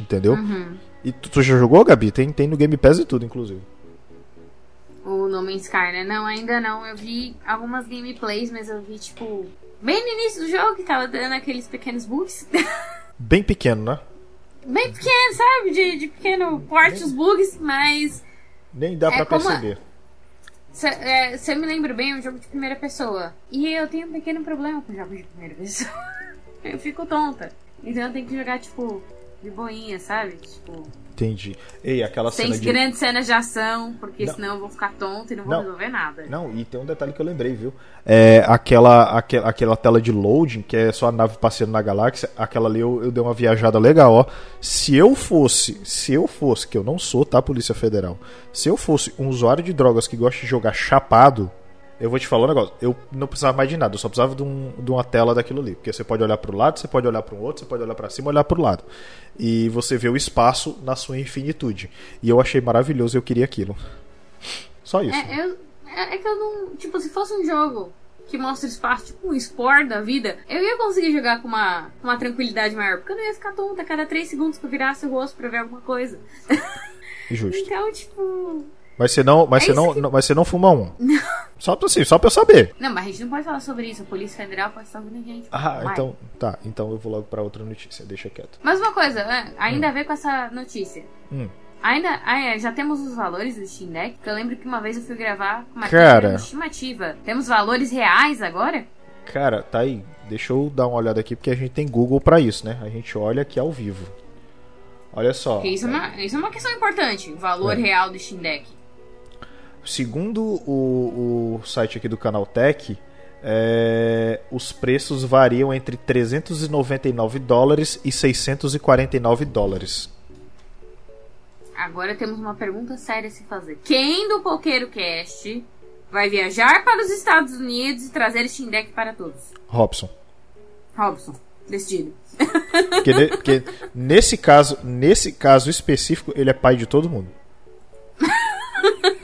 Entendeu? E tu, tu já jogou, Gabi? Tem, tem no Game Pass e tudo, inclusive. O No Man's Sky, né? Não, ainda não. Eu vi algumas gameplays, mas eu vi, tipo, bem no início do jogo que tava dando aqueles pequenos bugs. Bem pequeno, né? bem pequeno, sabe? De, de pequeno porte os bugs, mas Nem dá É pra perceber. se, é, se eu me lembro bem, é um jogo de primeira pessoa. E eu tenho um pequeno problema com jogos de primeira pessoa. eu fico tonta. Então eu tenho que jogar, tipo, de boinha, sabe? Tipo, Entendi. Ei, aquela sem cena de. grandes cenas de ação, porque Não. senão eu vou ficar tonta e não vou Não. resolver nada. Não, e tem um detalhe que eu lembrei, viu? É aquela, aquela, aquela tela de loading, que é só a nave passeando na galáxia, aquela ali eu, eu dei uma viajada legal, ó. Se eu fosse, se eu fosse, que eu não sou, tá, Polícia Federal? Se eu fosse um usuário de drogas que gosta de jogar chapado, eu vou te falar um negócio, eu não precisava mais de nada, eu só precisava de, um, de uma tela daquilo ali. Porque você pode olhar pro lado, você pode olhar para um outro, você pode olhar para cima, olhar pro lado. E você vê o espaço na sua infinitude. E eu achei maravilhoso eu queria aquilo. Só isso. É, eu, é, é que eu não. Tipo, se fosse um jogo que mostra espaço, tipo um Spore da vida, eu ia conseguir jogar com uma, uma tranquilidade maior. Porque eu não ia ficar tonta a cada 3 segundos que eu virasse o rosto pra ver alguma coisa. Justo. Então, tipo. Mas você não, mas É você não, que- não- mas você não fuma um. Só pra, assim, só pra eu saber. Não, mas a gente não pode falar sobre isso. A Polícia Federal pode estar ouvindo a gente. Ah, Vai. então, tá, então eu vou logo pra outra notícia, deixa quieto. Mas uma coisa, é, ainda a ver com essa notícia. Hum. Ainda ah, é, já temos os valores do Steam Deck, que eu lembro que uma vez eu fui gravar uma Cara. estimativa. Temos valores reais agora? Cara, tá aí. Deixa eu dar uma olhada aqui porque a gente tem Google pra isso, né? A gente olha aqui ao vivo. Olha só. Isso é uma, isso é uma questão importante, o valor É. real do Steam Deck. Segundo o, o site aqui do Canaltech, é, os preços variam entre 399 dólares e 649 dólares. Agora temos uma pergunta séria a se fazer. Quem do Pokeiro Cast vai viajar para os Estados Unidos e trazer Steam Deck para todos? Robson. Robson, decidido. Porque, ne- porque nesse caso, nesse caso específico, ele é pai de todo mundo.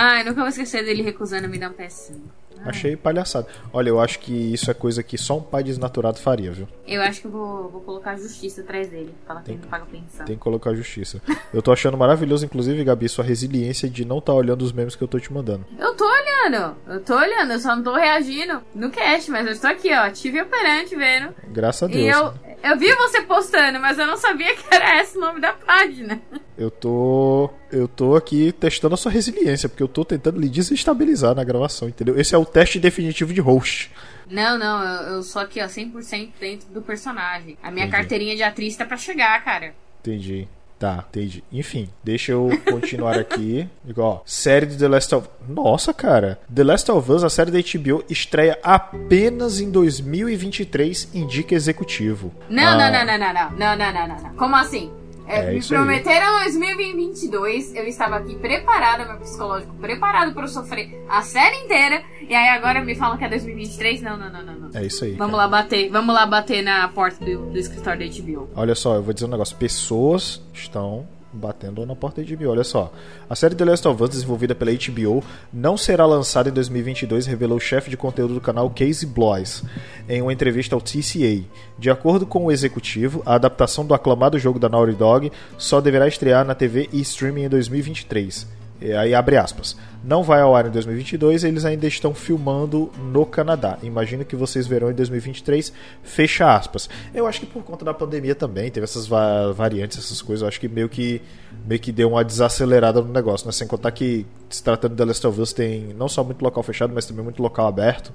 Ai, nunca vou esquecer dele recusando me dar um PS5. Achei palhaçada. Olha, eu acho que isso é coisa que só um pai desnaturado faria, viu? Eu acho que vou, vou colocar a justiça atrás dele. Falar que ele não paga pensão. Tem que colocar a justiça. Eu tô achando maravilhoso, inclusive, Gabi, sua resiliência de não estar olhando os memes que eu tô te mandando. Eu tô olhando, eu tô olhando, eu só não tô reagindo no cast, mas eu estou aqui, ó, tive operante vendo. Graças a Deus. E eu, eu vi você postando, mas eu não sabia que era esse o nome da página. Eu tô. Eu tô aqui testando a sua resiliência, porque eu tô tentando lhe desestabilizar na gravação, entendeu? Esse é o teste definitivo de host. Não, não, eu, eu sou aqui, ó, 100% dentro do personagem. A minha Entendi. carteirinha de atriz tá pra chegar, cara. Entendi. Tá, entendi. Enfim, deixa eu continuar aqui. Digo, ó, série de The Last of Nossa, cara. The Last of Us, a série da HBO, estreia apenas em 2023, indica executivo. Não, Ah, não, não, não, não, não, não, não, não, não, não. Como assim? É, É me isso aí. prometeram 2022, eu estava aqui preparada, meu psicológico preparado eu sofrer a série inteira, e aí agora me falam que é 2023? Não, não, não, não, não. É isso aí. Vamos cara. lá bater, vamos lá bater na porta do, do escritório da HBO. Olha só, eu vou dizer um negócio. Pessoas estão batendo na porta da HBO. Olha só. A série The Last of Us, desenvolvida pela HBO, não será lançada em 2022, revelou o chefe de conteúdo do canal Casey Bloys em uma entrevista ao TCA. De acordo com o executivo, a adaptação do aclamado jogo da Naughty Dog só deverá estrear na TV e streaming em 2023. E aí abre aspas. Não vai ao ar em 2022, eles ainda estão filmando no Canadá. Imagino que vocês verão em 2023, fecha aspas. Eu acho que por conta da pandemia também, teve essas va- variantes, essas coisas, eu acho que meio que meio que deu uma desacelerada no negócio, né? Sem contar que se tratando de The Last of Us tem não só muito local fechado, mas também muito local aberto.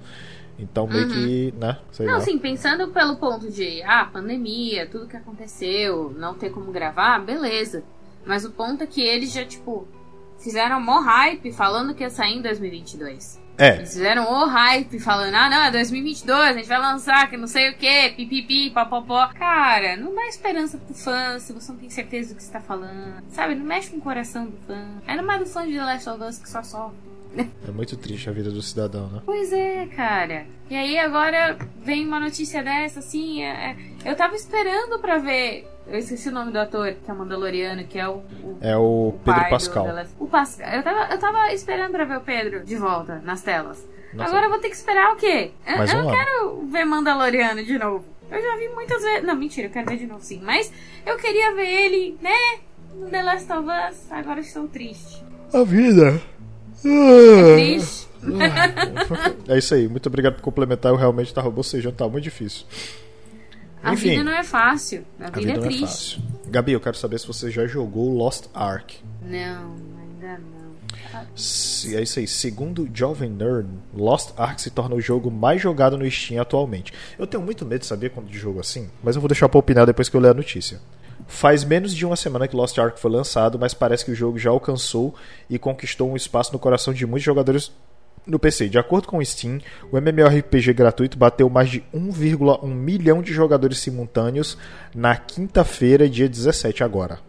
Então meio que, né, sei Não, lá. assim, pensando pelo ponto de, ah, pandemia, tudo que aconteceu, não ter como gravar, beleza. Mas o ponto é que eles já, tipo, fizeram mó hype falando que ia sair em 2022. É, Eles fizeram o hype falando, ah, não, é 2022, a gente vai lançar, que não sei o que, pipipi, papopó. Cara, não dá esperança pro fã se você não tem certeza do que você tá falando. Sabe, não mexe com o coração do fã. Ainda mais do fã de The Last of Us que só sofre. É muito triste a vida do cidadão, né? Pois é, cara. E aí agora vem uma notícia dessa, assim. é- é- eu tava esperando pra ver. Eu esqueci o nome do ator, que é o Mandaloriano, que é o. o É o Pedro pai do Pascal. Last- O Pascal. Eu tava, eu tava esperando pra ver o Pedro de volta nas telas. Nossa. Agora eu vou ter que esperar o quê? Eu, Mais eu não ano. quero ver Mandaloriano de novo. Eu já vi muitas vezes. Não, mentira, eu quero ver de novo sim. Mas eu queria ver ele, né? No The Last of Us. Agora eu estou triste. A vida. É triste. É isso aí. Muito obrigado por complementar. Eu realmente tava bocejando, tá muito difícil. A Enfim. vida não é fácil. A vida, A vida é não é triste. fácil. Gabi, eu quero saber se você já jogou Lost Ark. Não, ainda não. Se- É isso aí. Segundo Jovem Nerd, Lost Ark se torna o jogo mais jogado no Steam atualmente. Eu tenho muito medo de saber quando de jogo assim, mas eu vou deixar pra opinar depois que eu ler a notícia. Faz menos de uma semana que Lost Ark foi lançado, mas parece que o jogo já alcançou e conquistou um espaço no coração de muitos jogadores no PC. De acordo com o Steam, o MMORPG gratuito bateu mais de 1,1 milhão de jogadores simultâneos na quinta-feira, dia 17 agora.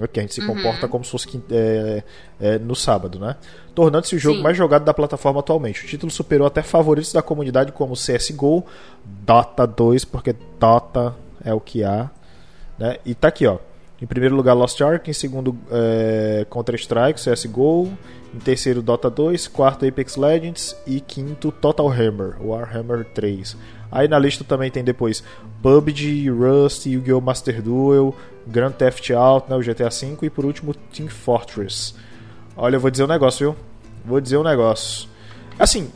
Ok, a gente se comporta como se fosse é, é, no sábado, né? Tornando-se o jogo Sim. mais jogado da plataforma atualmente. O título superou até favoritos da comunidade como CSGO, Dota 2, porque Dota é o que há. Né? E tá aqui, ó. Em primeiro lugar, Lost Ark. Em segundo, é, Counter-Strike, CSGO. Em terceiro, Dota 2. Quarto, Apex Legends. E quinto, Total Hammer, Warhammer 3. Aí na lista também tem depois PUBG, Rust, Yu-Gi-Oh! Master Duel, Grand Theft Auto, né, o GTA V. E por último, Team Fortress. Olha, eu vou dizer um negócio, viu? Vou dizer um negócio. Assim,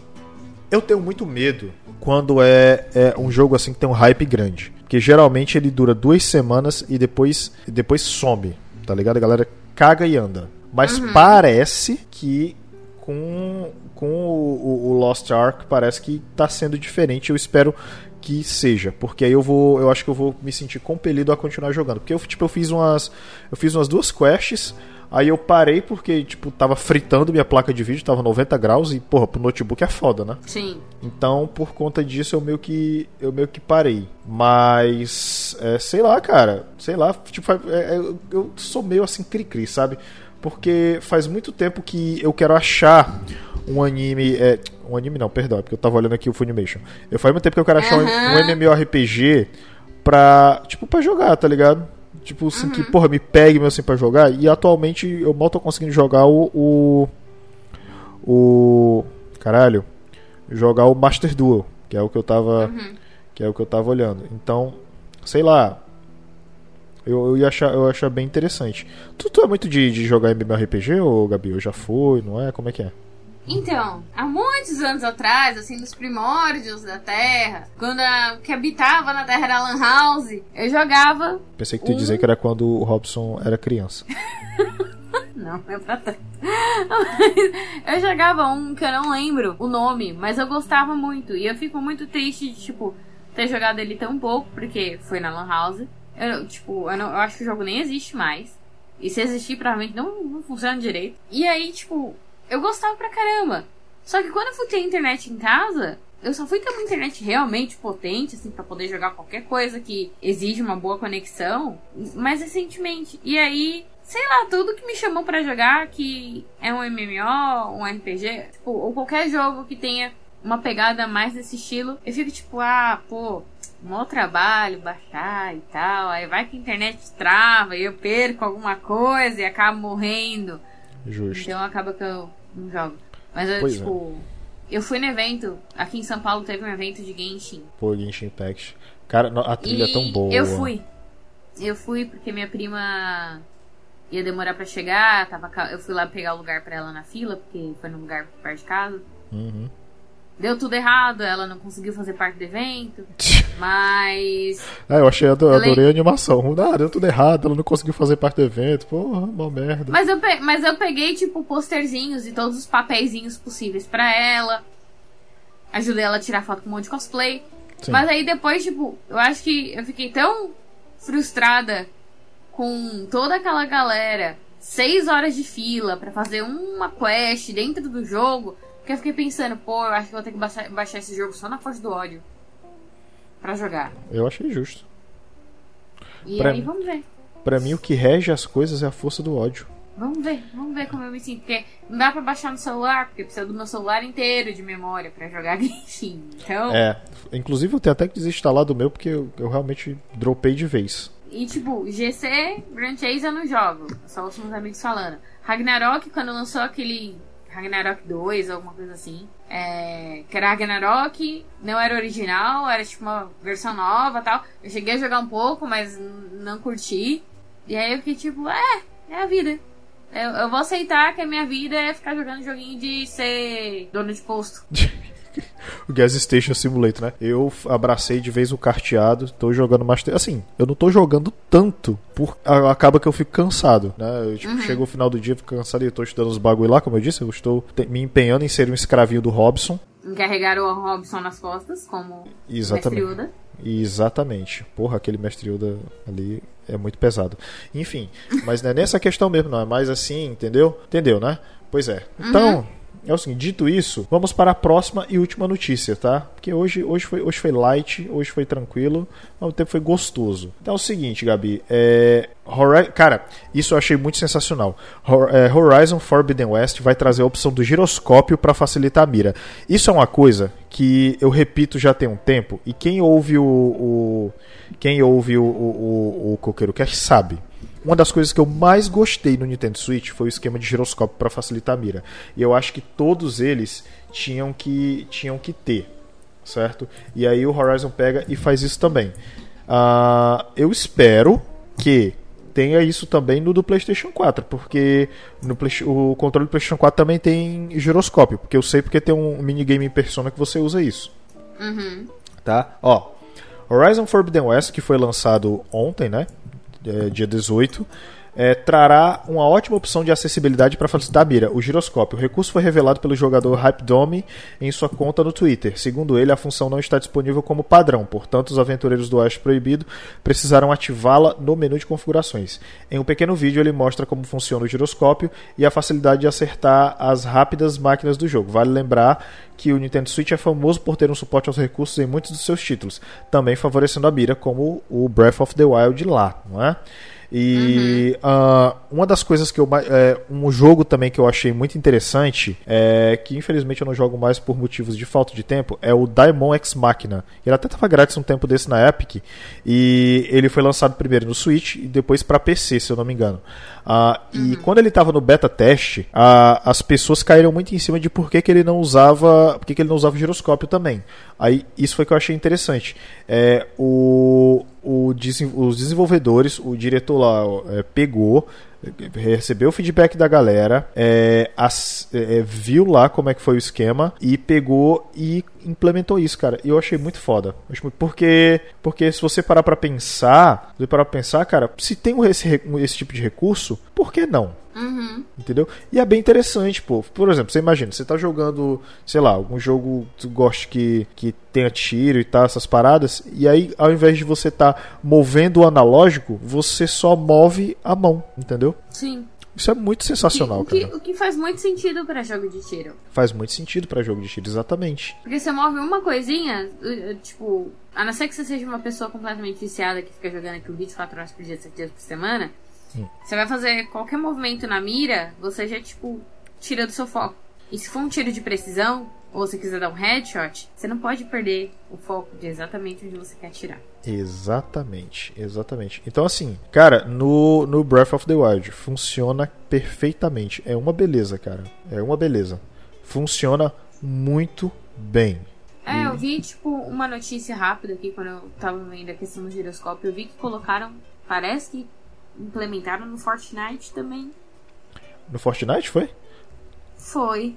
eu tenho muito medo quando é, é um jogo assim que tem um hype grande. Porque geralmente ele dura duas semanas e depois, depois some. Tá ligado? A galera caga e anda. Mas parece que com, com o, o- o Lost Ark parece que tá sendo diferente. Eu espero que seja, porque aí eu vou, eu acho que eu vou me sentir compelido a continuar jogando, porque eu tipo eu fiz umas eu fiz umas duas quests, aí eu parei porque tipo tava fritando minha placa de vídeo, tava 90 graus e porra, pro notebook é foda, né? Sim. Então, por conta disso, eu meio que eu meio que parei. Mas, é, sei lá, cara, sei lá, tipo, é, é, eu- sou meio assim cri-cri, sabe? Porque faz muito tempo que eu quero achar um anime, é, um anime não, perdão, é porque eu tava olhando aqui o Funimation. Eu faz muito tempo que eu quero achar um, Aham. um MMORPG pra, tipo, pra jogar, tá ligado? Tipo, assim, que, porra, me pegue meu assim pra jogar. E atualmente eu mal tô conseguindo jogar o. O. o caralho. Jogar o Master Duel, que é o que eu tava. Que é o que eu tava olhando. Então, sei lá. Eu, eu ia achar, eu ia achar bem interessante. Tu, tu é muito de, de jogar MMORPG, ou Gabi? Eu já fui, não é? Como é que é? Então, há muitos anos atrás, assim, nos primórdios da Terra, quando a, o que habitava na Terra era Lan House, eu jogava. Pensei que tu ia Um- dizer que era quando o Robson era criança. Não, não é pra tanto. eu jogava um que eu não lembro o nome, mas eu gostava muito. E eu fico muito triste de, tipo, ter jogado ele tão pouco, porque foi na Lan House. Eu, tipo, eu, não- eu acho que o jogo nem existe mais. E se existir, provavelmente não, não funciona direito. E aí, tipo, eu gostava pra caramba. Só que quando eu fui ter internet em casa, eu só fui ter uma internet realmente potente, assim, pra poder jogar qualquer coisa que exige uma boa conexão, mais recentemente. E aí, sei lá, tudo que me chamou pra jogar, que é um MMO, um RPG, tipo, ou qualquer jogo que tenha uma pegada mais desse estilo, eu fico tipo, ah, pô, mó trabalho baixar e tal, aí vai que a internet trava e eu perco alguma coisa e acabo morrendo. Justo. Então acaba que eu não jogo. Mas eu, Pois é. tipo, eu fui no evento, aqui em São Paulo teve um evento de Genshin. Pô, Genshin Impact. Cara, a trilha e é tão boa. eu fui. Eu fui porque minha prima ia demorar pra chegar, tava, eu fui lá pegar o lugar pra ela na fila, porque foi num lugar perto de casa. Uhum. Deu tudo errado, ela não conseguiu fazer parte do evento, mas Ah, eu achei, adorei lem- a animação. Ah, deu tudo errado, ela não conseguiu fazer parte do evento. Porra, uma merda. Mas eu, pe- mas eu peguei, tipo, posterzinhos e todos os papeizinhos possíveis pra ela. Ajudei ela a tirar foto com um monte de cosplay. Sim. Mas aí depois, tipo, eu acho que eu fiquei tão frustrada com toda aquela galera. Seis horas de fila pra fazer uma quest dentro do jogo. Que eu fiquei pensando, pô, eu acho que vou ter que baixar, baixar esse jogo só na força do ódio. Pra jogar. Eu achei justo. E Pra aí vamos ver. Pra mim, o que rege as coisas é a força do ódio. Vamos ver, vamos ver como eu me sinto. Porque não dá pra baixar no celular, porque precisa do meu celular inteiro de memória pra jogar Genshin. Então. É, inclusive eu tenho até que desinstalar do meu porque eu, eu realmente dropei de vez. E tipo, GC, Grand Chase eu não jogo. Só ouço meus amigos falando. Ragnarok, quando lançou aquele Ragnarok 2, alguma coisa assim. É, que era Ragnarok, não era original, era tipo uma versão nova tal. Eu cheguei a jogar um pouco, mas não curti. E aí eu fiquei tipo, é, é a vida. Eu, eu vou aceitar que a minha vida é ficar jogando joguinho de ser dono de posto. O Gas Station Simulator, né? Eu abracei de vez o carteado, tô jogando Master. Assim, eu não tô jogando tanto, por... acaba que eu fico cansado, né? Eu, tipo, chega o final do dia, fico cansado e eu tô estudando os bagulho lá, como eu disse, eu estou te- me empenhando em ser um escravinho do Robson. Encarregaram o Robson nas costas, como Exatamente. Mestre Yoda. Exatamente. Porra, aquele mestre Yoda ali é muito pesado. Enfim, mas não é nessa questão mesmo, não. É mais assim, entendeu? Entendeu, né? Pois é. Então, é o seguinte, dito isso, vamos para a próxima e última notícia, tá? Porque hoje, hoje, foi, hoje foi light, hoje foi tranquilo, ao mesmo tempo foi gostoso. Então é o seguinte, Gabi, é. Cara, isso eu achei muito sensacional. É, Horizon Forbidden West vai trazer a opção do giroscópio para facilitar a mira. Isso é uma coisa que eu repito já tem um tempo, e quem ouve o. o- quem ouve o, o, o, o Coqueiro Cast sabe. Uma das coisas que eu mais gostei no Nintendo Switch foi o esquema de giroscópio para facilitar a mira. E eu acho que todos eles tinham que, tinham que ter, certo? E aí o Horizon pega e faz isso também. Ah, eu espero que tenha isso também no do PlayStation 4, porque no Play- o controle do PlayStation 4 também tem giroscópio, porque eu sei porque tem um minigame em Persona que você usa isso. Tá? Ó, Horizon Forbidden West, que foi lançado ontem, né? É, dia 18. É, trará uma ótima opção de acessibilidade para facilitar a mira, o giroscópio. O recurso foi revelado pelo jogador Hypedome em sua conta no Twitter. Segundo ele, a função não está disponível como padrão, portanto, os aventureiros do Oeste Proibido precisaram ativá-la no menu de configurações. Em um pequeno vídeo, ele mostra como funciona o giroscópio e a facilidade de acertar as rápidas máquinas do jogo. Vale lembrar que o Nintendo Switch é famoso por ter um suporte aos recursos em muitos dos seus títulos, também favorecendo a mira, como o Breath of the Wild lá, não é? E ah, uma das coisas que eu mais. É, um jogo também que eu achei muito interessante, é, que infelizmente eu não jogo mais por motivos de falta de tempo, é o Daimon X Machina. Ele até estava grátis um tempo desse na Epic. E ele foi lançado primeiro no Switch e depois para PC, se eu não me engano. Ah, E quando ele estava no beta teste, ah, as pessoas caíram muito em cima de por que, que ele não usava. Por que, que ele não usava o giroscópio também. Aí isso foi que eu achei interessante. É, o, o os desenvolvedores, o diretor lá é, pegou, é, recebeu o feedback da galera, é, as- é, é, viu lá como é que foi o esquema e pegou e implementou isso, cara. E eu achei muito foda. Porque, porque se você parar pra pensar, se parar pra pensar, cara, se tem esse, esse tipo de recurso, por que não? Entendeu? E é bem interessante, pô. Por exemplo, você imagina, você tá jogando, sei lá, algum jogo que tu goste que, que tenha tiro e tal, essas paradas, e aí ao invés de você tá movendo o analógico, você só move a mão, entendeu? Sim. Isso é muito sensacional, o, que, cara. o que faz muito sentido pra jogo de tiro. Faz muito sentido pra jogo de tiro, exatamente. Porque você move uma coisinha, uh, uh, tipo, a não ser que você seja uma pessoa completamente viciada que fica jogando aquilo 24 horas por dia, 7 dias por semana, você vai fazer qualquer movimento na mira, você já, tipo, tira do seu foco. E se for um tiro de precisão, ou você quiser dar um headshot, você não pode perder o foco de exatamente onde você quer atirar. Exatamente, exatamente. Então, assim, cara, no, no Breath of the Wild funciona perfeitamente. É uma beleza, cara. É uma beleza. Funciona muito bem. É, eu vi, tipo, uma notícia rápida aqui quando eu tava vendo a questão do giroscópio. Eu vi que colocaram, parece que implementaram no Fortnite também. No Fortnite foi? Foi.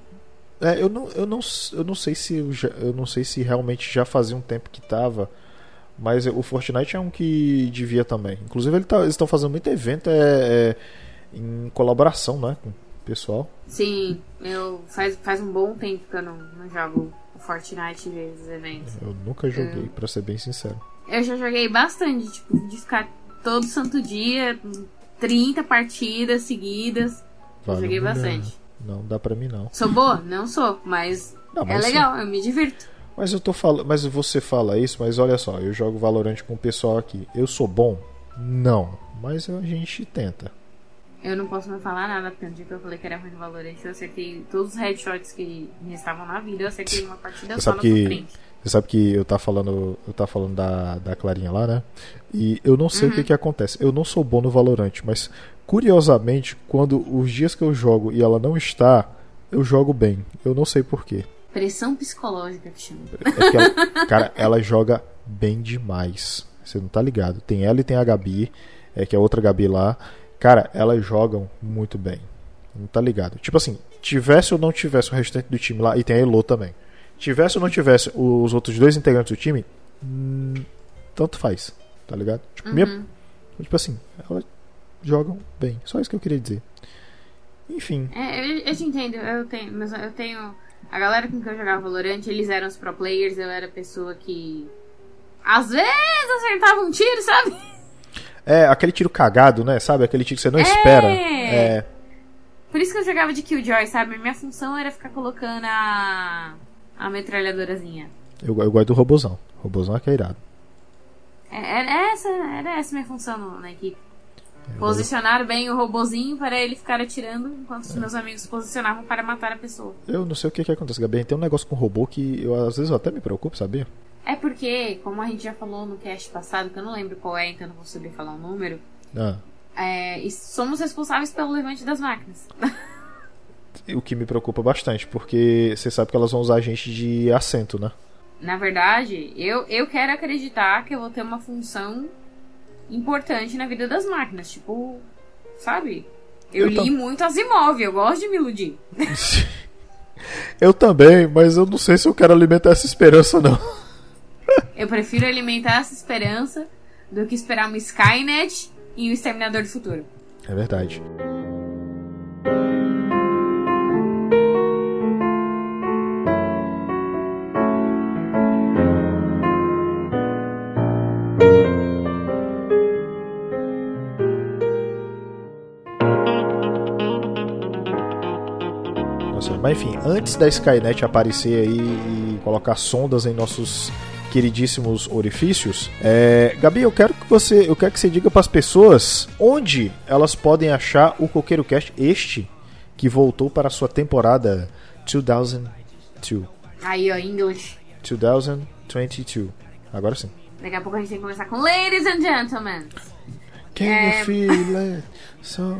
É, eu não, eu não, eu não sei se eu, já- eu não sei se realmente já fazia um tempo que tava, mas o Fortnite é um que devia também. Inclusive ele tá- eles estão fazendo muito evento é, é, em colaboração, né, com o pessoal. Sim, eu faz, faz um bom tempo que eu não, não jogo o Fortnite os eventos. Eu nunca joguei, pra ser bem sincero. Eu já joguei bastante, tipo, de ficar todo santo dia, 30 partidas seguidas. Vale joguei bastante. Não dá pra mim não. Sou boa? Não sou, mas, Não, é mas legal, eu me divirto. Mas eu tô falando, mas você fala isso, mas olha só, eu jogo Valorant com o pessoal aqui. Eu sou bom? Não, mas a gente tenta. Eu não posso mais falar nada, porque no dia que eu falei que era ruim no Valorant, eu acertei todos os headshots que me estavam na vida, eu acertei uma partida Você só sabe na que- frente. Você sabe que eu tava falando, eu tava falando da, da Clarinha lá, né? E eu não sei o que que acontece. Eu não sou bom no Valorant, mas curiosamente, quando os dias que eu jogo e ela não está, eu jogo bem. Eu não sei porquê. Pressão psicológica que chama. É que ela, cara, ela joga bem demais. Você não tá ligado? Tem ela e tem a Gabi, é, que é outra Gabi lá. Cara, elas jogam muito bem. Não tá ligado? Tipo assim, tivesse ou não tivesse o restante do time lá, e tem a Elo também. Tivesse ou não tivesse os outros dois integrantes do time, hum, tanto faz. Tá ligado? Tipo, Uhum. minha- tipo assim, elas jogam bem. Só isso que eu queria dizer. Enfim. É, eu, eu te entendo, eu tenho, mas eu tenho. A galera com quem eu jogava Valorant, eles eram os pro players, eu era a pessoa que. Às vezes acertava um tiro, sabe? É aquele tiro cagado, né? Sabe? Aquele tiro que você não espera. É. Por isso que eu jogava de Killjoy, sabe? Minha função era ficar colocando a. a metralhadorazinha. Eu, eu gosto do robozão. Robozão é que é irado. É- Era essa, era essa minha função no- na equipe. Posicionar bem o robozinho para ele ficar atirando enquanto os meus amigos posicionavam para matar a pessoa. Eu não sei o que, que acontece, Gabi. Tem um negócio com robô que eu, às vezes eu até me preocupo, sabia? É porque, como a gente já falou no cast passado, que eu não lembro qual é, então não vou saber falar o número, Ah, é, e somos responsáveis pelo levante das máquinas. o que me preocupa bastante, porque você sabe que elas vão usar a gente de assento, né? Na verdade, eu, eu quero acreditar que eu vou ter uma função importante na vida das máquinas. Tipo, sabe? Eu, Eu li tam- muito Asimov, eu gosto de me iludir. Eu também, mas eu não sei se eu quero alimentar essa esperança, não. Eu prefiro alimentar essa esperança do que esperar uma Skynet e o Exterminador do Futuro. É verdade. Mas enfim, antes da Skynet aparecer aí e colocar sondas em nossos queridíssimos orifícios, é, Gabi, eu quero que você, eu quero que você diga para as pessoas onde elas podem achar o Coqueiro Cast este que voltou para a sua temporada 2002. Aí, ó, English. 2022. Agora sim. Daqui a pouco a gente tem que começar com Ladies and Gentlemen. Can É. you feel it? So...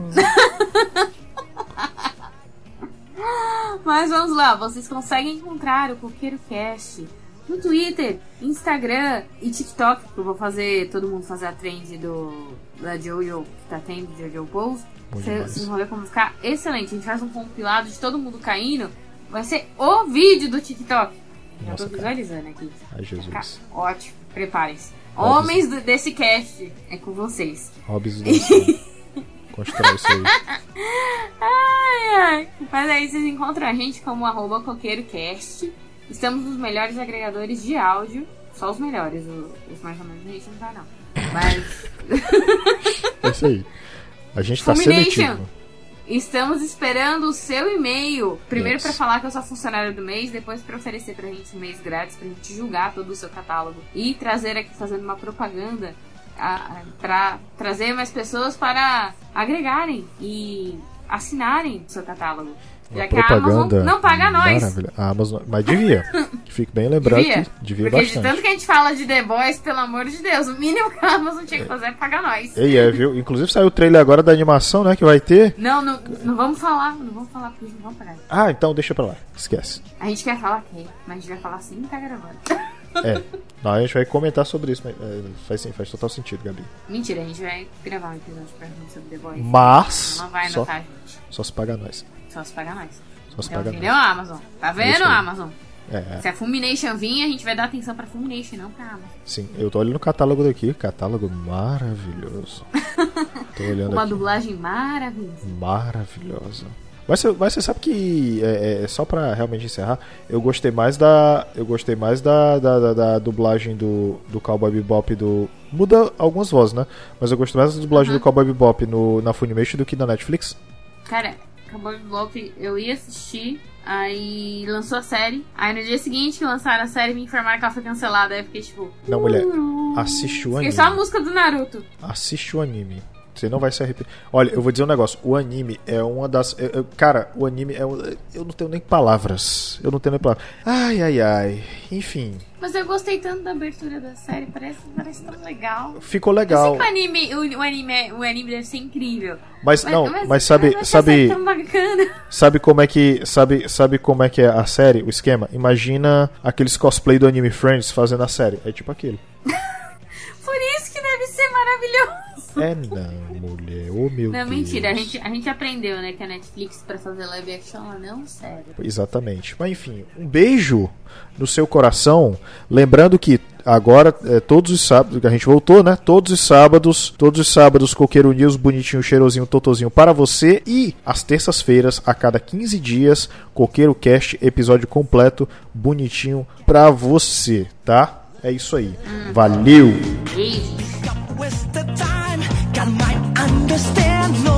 Mas vamos lá, vocês conseguem encontrar o Coqueiro Cast no Twitter, Instagram e TikTok. que Eu vou fazer todo mundo fazer a trend do da Jojo que tá tendo, Jojo Pose. Vocês vão ver como ficar excelente. A gente faz um compilado de todo mundo caindo. Vai ser o vídeo do TikTok. Já Nossa, tô cara. visualizando aqui. Ai, Jesus. ótimo. Preparem-se. Homens do- desse cast é com vocês. Hobbes do Constrói isso aí. Ai, ai. Mas aí vocês encontram a gente como arroba coqueirocast. Estamos nos melhores agregadores de áudio. Só os melhores, os mais ou menos a gente não tá não. Mas É isso aí. A gente tá seletivo. estamos esperando o seu e-mail. Primeiro pra falar que eu sou funcionário do mês, depois pra oferecer pra gente um mês grátis pra gente julgar todo o seu catálogo e trazer aqui fazendo uma propaganda para trazer mais pessoas para agregarem e assinarem o seu catálogo. Uma Já que a Amazon não paga nós. maravilhosa. A Amazon, mas devia. Que Fique bem lembrado Devia. que devia Porque de bastante. tanto que a gente fala de The Boys, pelo amor de Deus, o mínimo que a Amazon tinha que fazer é pagar nós. E é, viu? Inclusive saiu o trailer agora da animação, né? Que vai ter. Não, não, não vamos falar, não vamos falar porque eles não vão pagar. Ah, então deixa pra lá. Esquece. A gente quer falar que, mas a gente vai falar assim e tá gravando. É. Não, a gente vai comentar sobre isso, mas é, faz, faz total sentido, Gabi. Mentira, a gente vai gravar um episódio pra sobre The Boys. Mas. Não vai Só, anotar, gente. só se paga nós. Só se pagar nós. Só se Então, paga entendeu, nós. Amazon? Tá Isso vendo. Amazon? É, Se a Fulmination vir, a gente vai dar atenção pra Fulmination, não pra Amazon. sim. Eu tô olhando o catálogo daqui. Catálogo maravilhoso. Tô olhando Uma aqui. dublagem maravilhosa. maravilhosa. Mas você, mas você sabe que é, é, só pra realmente encerrar, eu gostei mais da eu gostei mais da, da, da- da dublagem do, do Cowboy Bebop do muda algumas vozes, né? Mas eu gostei mais da dublagem do Cowboy Bebop no na Funimation do que na Netflix. Cara, o Bebop, eu ia assistir, aí lançou a série. Aí no dia seguinte que lançaram a série, me informaram que ela foi cancelada. Aí eu fiquei tipo. Não, mulher, "Uru". assiste o Fiquei anime. só a música do Naruto. Assiste o anime. Você não vai se arrepender. Olha, eu vou dizer um negócio. O anime é uma das. eu- eu- cara, o anime é. um- Eu não tenho nem palavras. Eu não tenho nem palavras. Ai, ai, ai. Enfim, Mas eu gostei tanto da abertura da série, parece, parece tão legal. ficou Eu sei legal. que o anime, o, o anime, o anime deve ser incrível. Mas não, mas sabe, mas essa sabe, bacana. sabe como é que, sabe, sabe como é que é a série, o esquema? Imagina aqueles cosplay do anime Friends fazendo a série. É tipo aquilo. Por isso que deve ser maravilhoso. É não, mulher. Oh meu Não, Deus. mentira, a gente, a gente aprendeu, né, que a Netflix pra fazer live action, ela não serve. Exatamente. Mas enfim, um beijo no seu coração. Lembrando que agora, é, todos os sábados, que a gente voltou, né? Todos os sábados, todos os sábados, Coqueiro News, bonitinho, cheirosinho, totozinho para você. E às terças-feiras, a cada 15 dias, Coqueiro Cast, episódio completo, bonitinho pra você, tá? É isso aí. Valeu! Beijo. Understand nobody